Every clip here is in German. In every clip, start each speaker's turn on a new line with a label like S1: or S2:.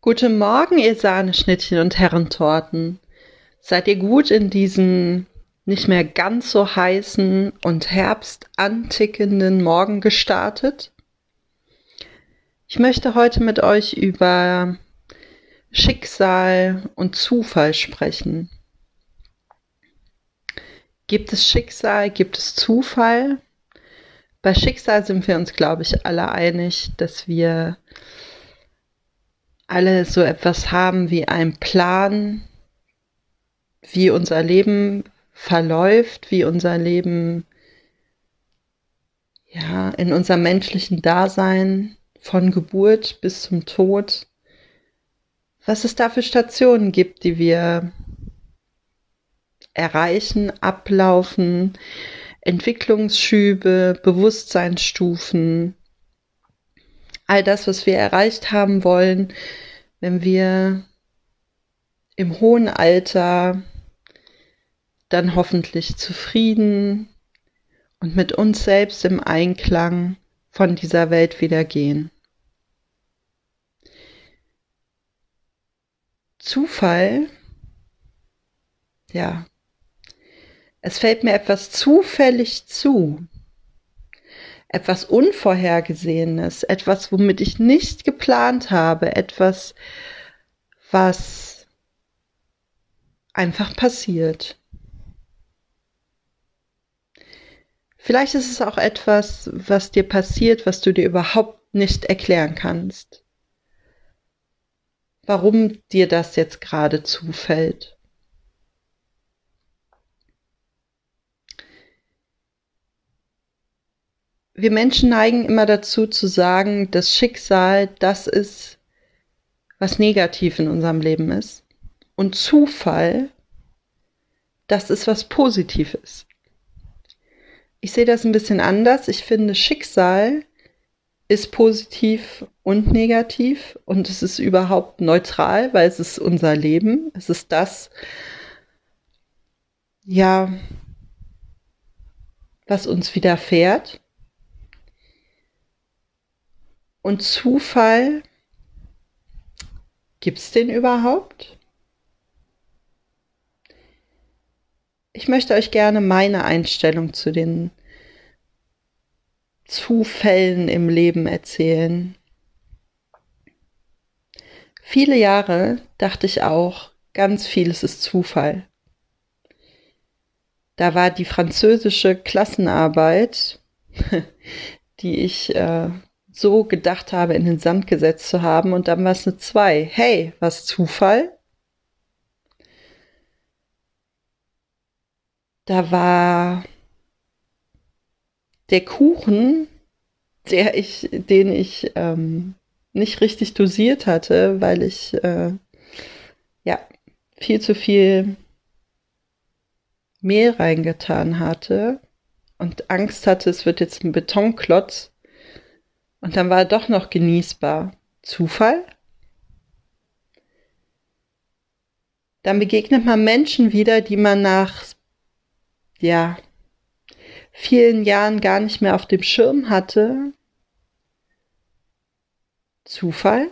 S1: Guten Morgen, ihr Sahneschnittchen und Herrentorten. Seid ihr gut in diesen nicht mehr ganz so heißen und herbstantickenden Morgen gestartet? Ich möchte heute mit euch über Schicksal und Zufall sprechen. Gibt es Schicksal? Gibt es Zufall? Bei Schicksal sind wir uns, glaube ich, alle einig, dass wir alle so etwas haben wie einen Plan, wie unser Leben verläuft, wie unser Leben ja in unserem menschlichen Dasein von Geburt bis zum Tod, was es da für Stationen gibt, die wir erreichen, ablaufen, Entwicklungsschübe, Bewusstseinsstufen, all das, was wir erreicht haben wollen, wenn wir im hohen Alter dann hoffentlich zufrieden und mit uns selbst im Einklang von dieser Welt wieder gehen. Zufall, ja, es fällt mir etwas zufällig zu, etwas Unvorhergesehenes, etwas, womit ich nicht geplant habe, etwas, was einfach passiert. Vielleicht ist es auch etwas, was dir passiert, was du dir überhaupt nicht erklären kannst. Warum dir das jetzt gerade zufällt. Wir Menschen neigen immer dazu zu sagen, dass Schicksal das ist, was negativ in unserem Leben ist. Und Zufall, das ist was Positives. Ich sehe das ein bisschen anders. Ich finde, Schicksal ist positiv und negativ und es ist überhaupt neutral, weil es ist unser Leben. Es ist das, ja, was uns widerfährt. Und Zufall, gibt es den überhaupt? Ich möchte euch gerne meine Einstellung zu den Zufällen im Leben erzählen. Viele Jahre dachte ich auch, ganz vieles ist Zufall. Da war die französische Klassenarbeit, die ich äh, so gedacht habe, in den Sand gesetzt zu haben. Und dann war es eine 2. Hey, was Zufall? Da war der Kuchen, der ich, den ich ähm, nicht richtig dosiert hatte, weil ich äh, ja viel zu viel Mehl reingetan hatte und Angst hatte, es wird jetzt ein Betonklotz. Und dann war er doch noch genießbar. Zufall? Dann begegnet man Menschen wieder, die man nach, ja, vielen Jahren gar nicht mehr auf dem Schirm hatte. Zufall?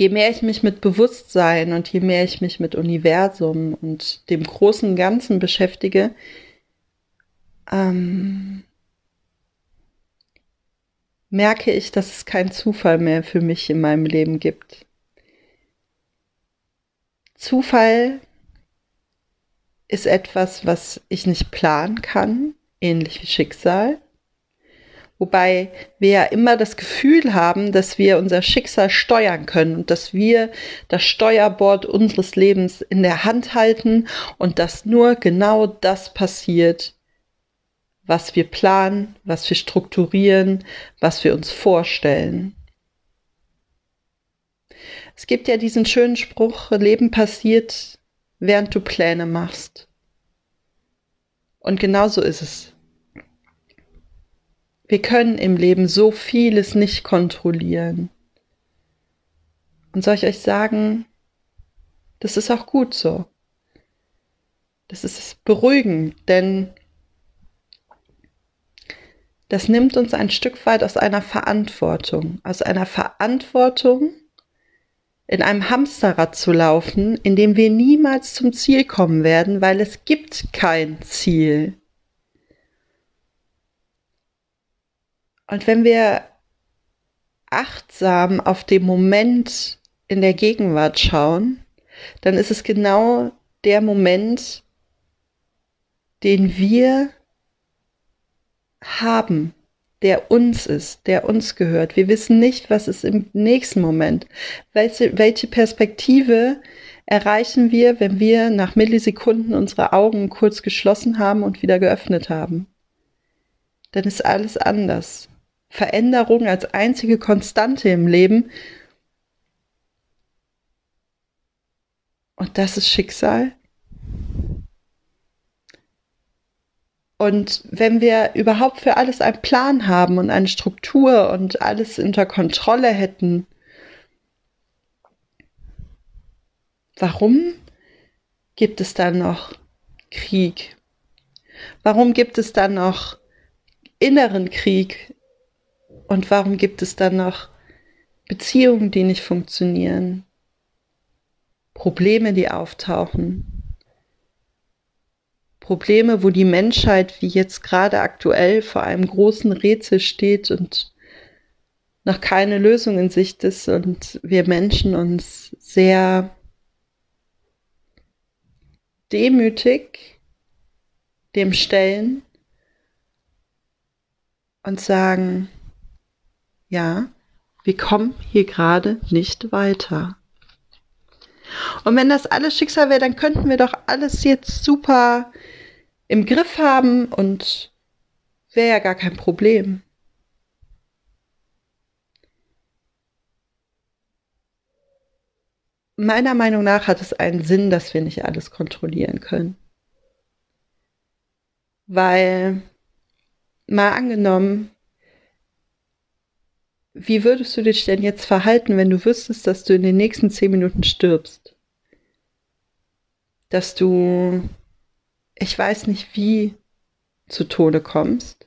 S1: je mehr ich mich mit Bewusstsein und je mehr ich mich mit Universum und dem großen Ganzen beschäftige, ähm, merke ich, dass es keinen Zufall mehr für mich in meinem Leben gibt. Zufall ist etwas, was ich nicht planen kann, ähnlich wie Schicksal. Wobei wir ja immer das Gefühl haben, dass wir unser Schicksal steuern können und dass wir das Steuerbord unseres Lebens in der Hand halten und dass nur genau das passiert, was wir planen, was wir strukturieren, was wir uns vorstellen. Es gibt ja diesen schönen Spruch, Leben passiert, während du Pläne machst. Und genau so ist es. Wir können im Leben so vieles nicht kontrollieren. Und soll ich euch sagen, das ist auch gut so. Das ist beruhigend, denn das nimmt uns ein Stück weit aus einer Verantwortung, aus einer Verantwortung, in einem Hamsterrad zu laufen, in dem wir niemals zum Ziel kommen werden, weil es gibt kein Ziel. Und wenn wir achtsam auf den Moment in der Gegenwart schauen, dann ist es genau der Moment, den wir haben, der uns ist, der uns gehört. Wir wissen nicht, was ist im nächsten Moment. Welche, welche Perspektive erreichen wir, wenn wir nach Millisekunden unsere Augen kurz geschlossen haben und wieder geöffnet haben? Dann ist alles anders. Veränderung als einzige Konstante im Leben. Und das ist Schicksal. Und wenn wir überhaupt für alles einen Plan haben und eine Struktur und alles unter Kontrolle hätten, warum gibt es dann noch Krieg? Warum gibt es dann noch inneren Krieg? Und warum gibt es dann noch Beziehungen, die nicht funktionieren? Probleme, die auftauchen? Probleme, wo die Menschheit wie jetzt gerade aktuell vor einem großen Rätsel steht und noch keine Lösung in Sicht ist und wir Menschen uns sehr demütig dem stellen und sagen, ja, wir kommen hier gerade nicht weiter. Und wenn das alles Schicksal wäre, dann könnten wir doch alles jetzt super im Griff haben und wäre ja gar kein Problem. Meiner Meinung nach hat es einen Sinn, dass wir nicht alles kontrollieren können. Weil, mal angenommen, wie würdest du dich denn jetzt verhalten, wenn du wüsstest, dass du in den nächsten zehn Minuten stirbst? Dass du ich weiß nicht wie, zu Tode kommst?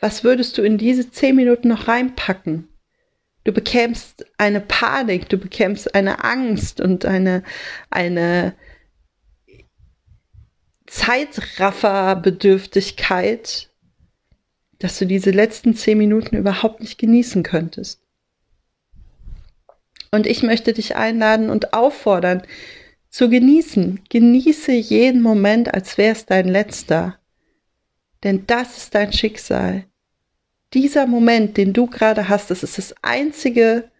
S1: Was würdest du in diese zehn Minuten noch reinpacken? Du bekämst eine Panik, du bekämst eine Angst und eine, eine Zeitrafferbedürftigkeit, dass du diese letzten zehn Minuten überhaupt nicht genießen könntest. Und ich möchte dich einladen und auffordern, zu genießen. Genieße jeden Moment, als wäre es dein letzter. Denn das ist dein Schicksal. Dieser Moment, den du gerade hast, das ist das Einzige,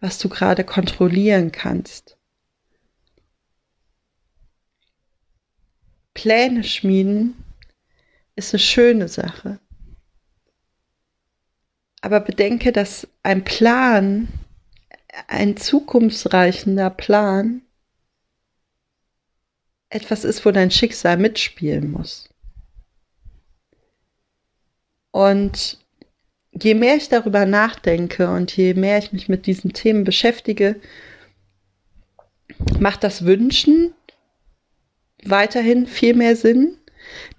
S1: was du gerade kontrollieren kannst. Pläne schmieden ist eine schöne Sache. Aber bedenke, dass ein Plan, ein zukunftsreichender Plan, etwas ist, wo dein Schicksal mitspielen muss. Und je mehr ich darüber nachdenke und je mehr ich mich mit diesen Themen beschäftige, macht das Wünschen weiterhin viel mehr Sinn,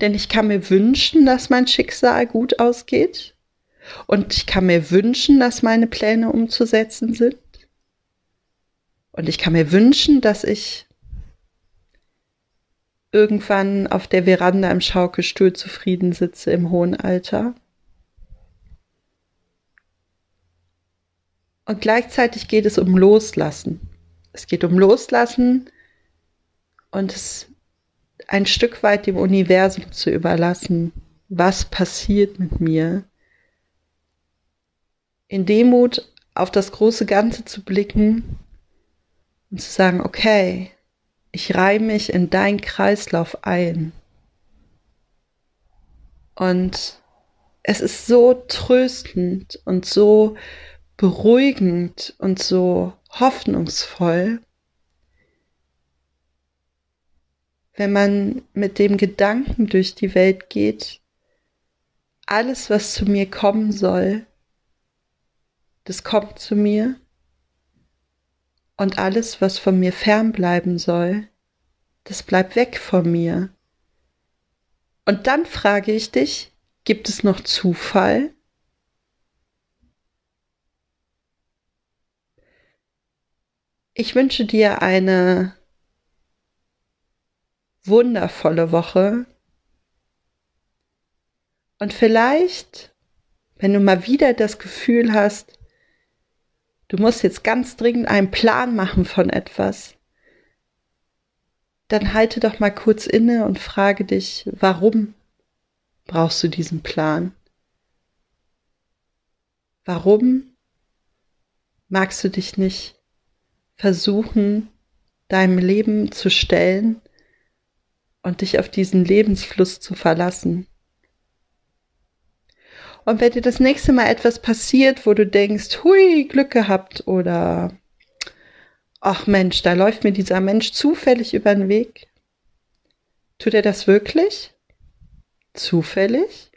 S1: denn ich kann mir wünschen, dass mein Schicksal gut ausgeht. Und ich kann mir wünschen, dass meine Pläne umzusetzen sind. Und ich kann mir wünschen, dass ich irgendwann auf der Veranda im Schaukelstuhl zufrieden sitze im hohen Alter. Und gleichzeitig geht es um Loslassen. Es geht um Loslassen und es ein Stück weit dem Universum zu überlassen. Was passiert mit mir? In Demut auf das große Ganze zu blicken und zu sagen, okay, ich reihe mich in deinen Kreislauf ein. Und es ist so tröstend und so beruhigend und so hoffnungsvoll, wenn man mit dem Gedanken durch die Welt geht, alles, was zu mir kommen soll, das kommt zu mir und alles, was von mir fernbleiben soll, das bleibt weg von mir. Und dann frage ich dich, Gibt es noch Zufall? Ich wünsche dir eine wundervolle Woche. Und vielleicht, wenn du mal wieder das Gefühl hast, du musst jetzt ganz dringend einen Plan machen von etwas, dann halte doch mal kurz inne und frage dich, warum brauchst du diesen Plan? Warum magst du dich nicht versuchen, deinem Leben zu stellen und dich auf diesen Lebensfluss zu verlassen. Und wenn dir das nächste Mal etwas passiert, wo du denkst, hui, Glück gehabt oder ach Mensch, da läuft mir dieser Mensch zufällig über den Weg. Tut er das wirklich? Zufällig?